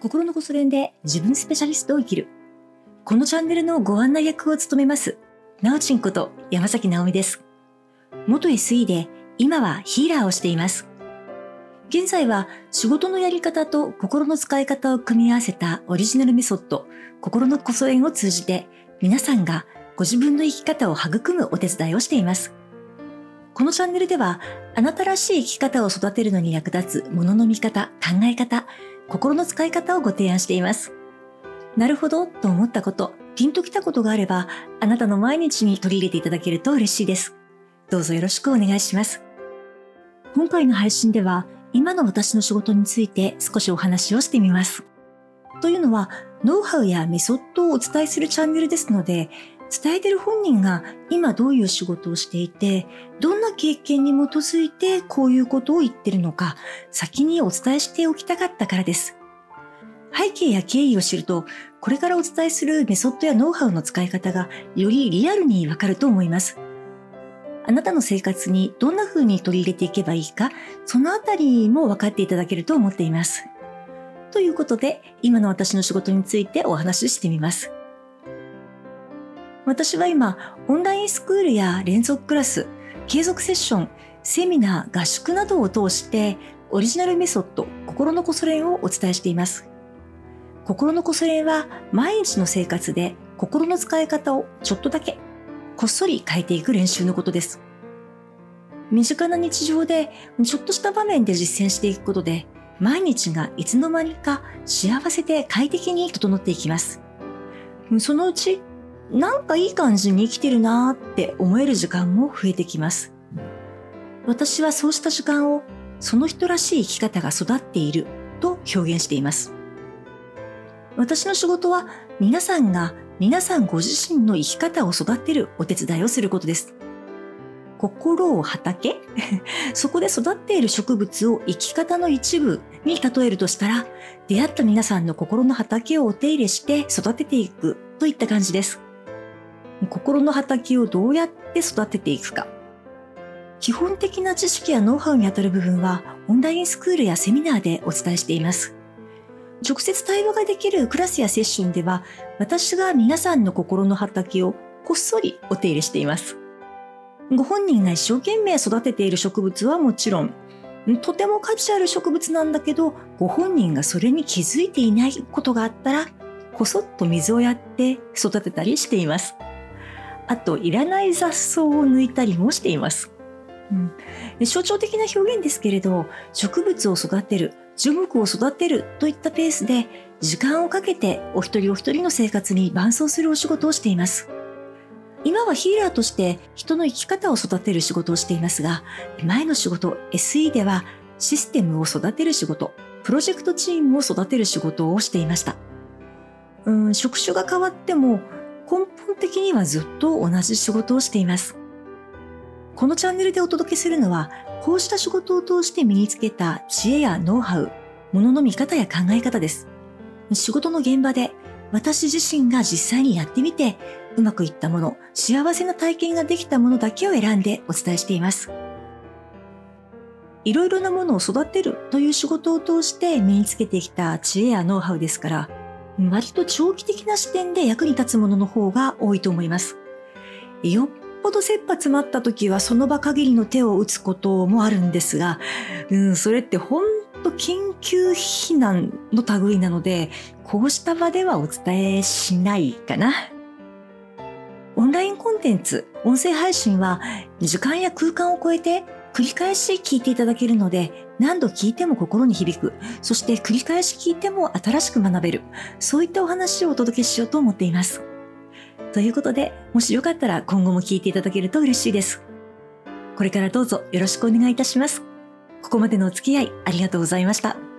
心のこそ練で自分スペシャリストを生きる。このチャンネルのご案内役を務めます、なおちんこと山崎直美です。元 SE で今はヒーラーをしています。現在は仕事のやり方と心の使い方を組み合わせたオリジナルメソッド、心のこそ練を通じて皆さんがご自分の生き方を育むお手伝いをしています。このチャンネルでは、あなたらしい生き方を育てるのに役立つものの見方、考え方、心の使い方をご提案しています。なるほどと思ったこと、ピンときたことがあれば、あなたの毎日に取り入れていただけると嬉しいです。どうぞよろしくお願いします。今回の配信では、今の私の仕事について少しお話をしてみます。というのは、ノウハウやメソッドをお伝えするチャンネルですので、伝えてる本人が今どういう仕事をしていて、どんな経験に基づいてこういうことを言ってるのか、先にお伝えしておきたかったからです。背景や経緯を知ると、これからお伝えするメソッドやノウハウの使い方がよりリアルにわかると思います。あなたの生活にどんな風に取り入れていけばいいか、そのあたりも分かっていただけると思っています。ということで、今の私の仕事についてお話ししてみます。私は今、オンラインスクールや連続クラス、継続セッション、セミナー、合宿などを通して、オリジナルメソッド、心のこそ練をお伝えしています。心のこそ練は、毎日の生活で心の使い方をちょっとだけ、こっそり変えていく練習のことです。身近な日常で、ちょっとした場面で実践していくことで、毎日がいつの間にか幸せで快適に整っていきます。そのうちなんかいい感じに生きてるなーって思える時間も増えてきます。私はそうした時間をその人らしい生き方が育っていると表現しています。私の仕事は皆さんが皆さんご自身の生き方を育てるお手伝いをすることです。心を畑 そこで育っている植物を生き方の一部に例えるとしたら、出会った皆さんの心の畑をお手入れして育てていくといった感じです。心の畑をどうやって育てていくか。基本的な知識やノウハウにあたる部分はオンラインスクールやセミナーでお伝えしています。直接対話ができるクラスやセッションでは私が皆さんの心の畑をこっそりお手入れしています。ご本人が一生懸命育てている植物はもちろん、とても価値ある植物なんだけど、ご本人がそれに気づいていないことがあったら、こそっと水をやって育てたりしています。あといらない雑草を抜いたりもしています。うん、象徴的な表現ですけれど植物を育てる樹木を育てるといったペースで時間をかけてお一人お一人の生活に伴走するお仕事をしています。今はヒーラーとして人の生き方を育てる仕事をしていますが前の仕事 SE ではシステムを育てる仕事プロジェクトチームを育てる仕事をしていました。うん職種が変わっても根本的にはずっと同じ仕事をしています。このチャンネルでお届けするのは、こうした仕事を通して身につけた知恵やノウハウ、ものの見方や考え方です。仕事の現場で私自身が実際にやってみて、うまくいったもの、幸せな体験ができたものだけを選んでお伝えしています。いろいろなものを育てるという仕事を通して身につけてきた知恵やノウハウですから、割と長期的な視点で役に立つものの方が多いと思います。よっぽど切羽詰まった時はその場限りの手を打つこともあるんですが、うん、それって本当緊急避難の類なので、こうした場ではお伝えしないかな。オンラインコンテンツ、音声配信は時間や空間を超えて繰り返し聞いていただけるので、何度聞いても心に響く、そして繰り返し聞いても新しく学べる、そういったお話をお届けしようと思っています。ということで、もしよかったら今後も聞いていただけると嬉しいです。これからどうぞよろしくお願いいたします。ここまでのお付き合いありがとうございました。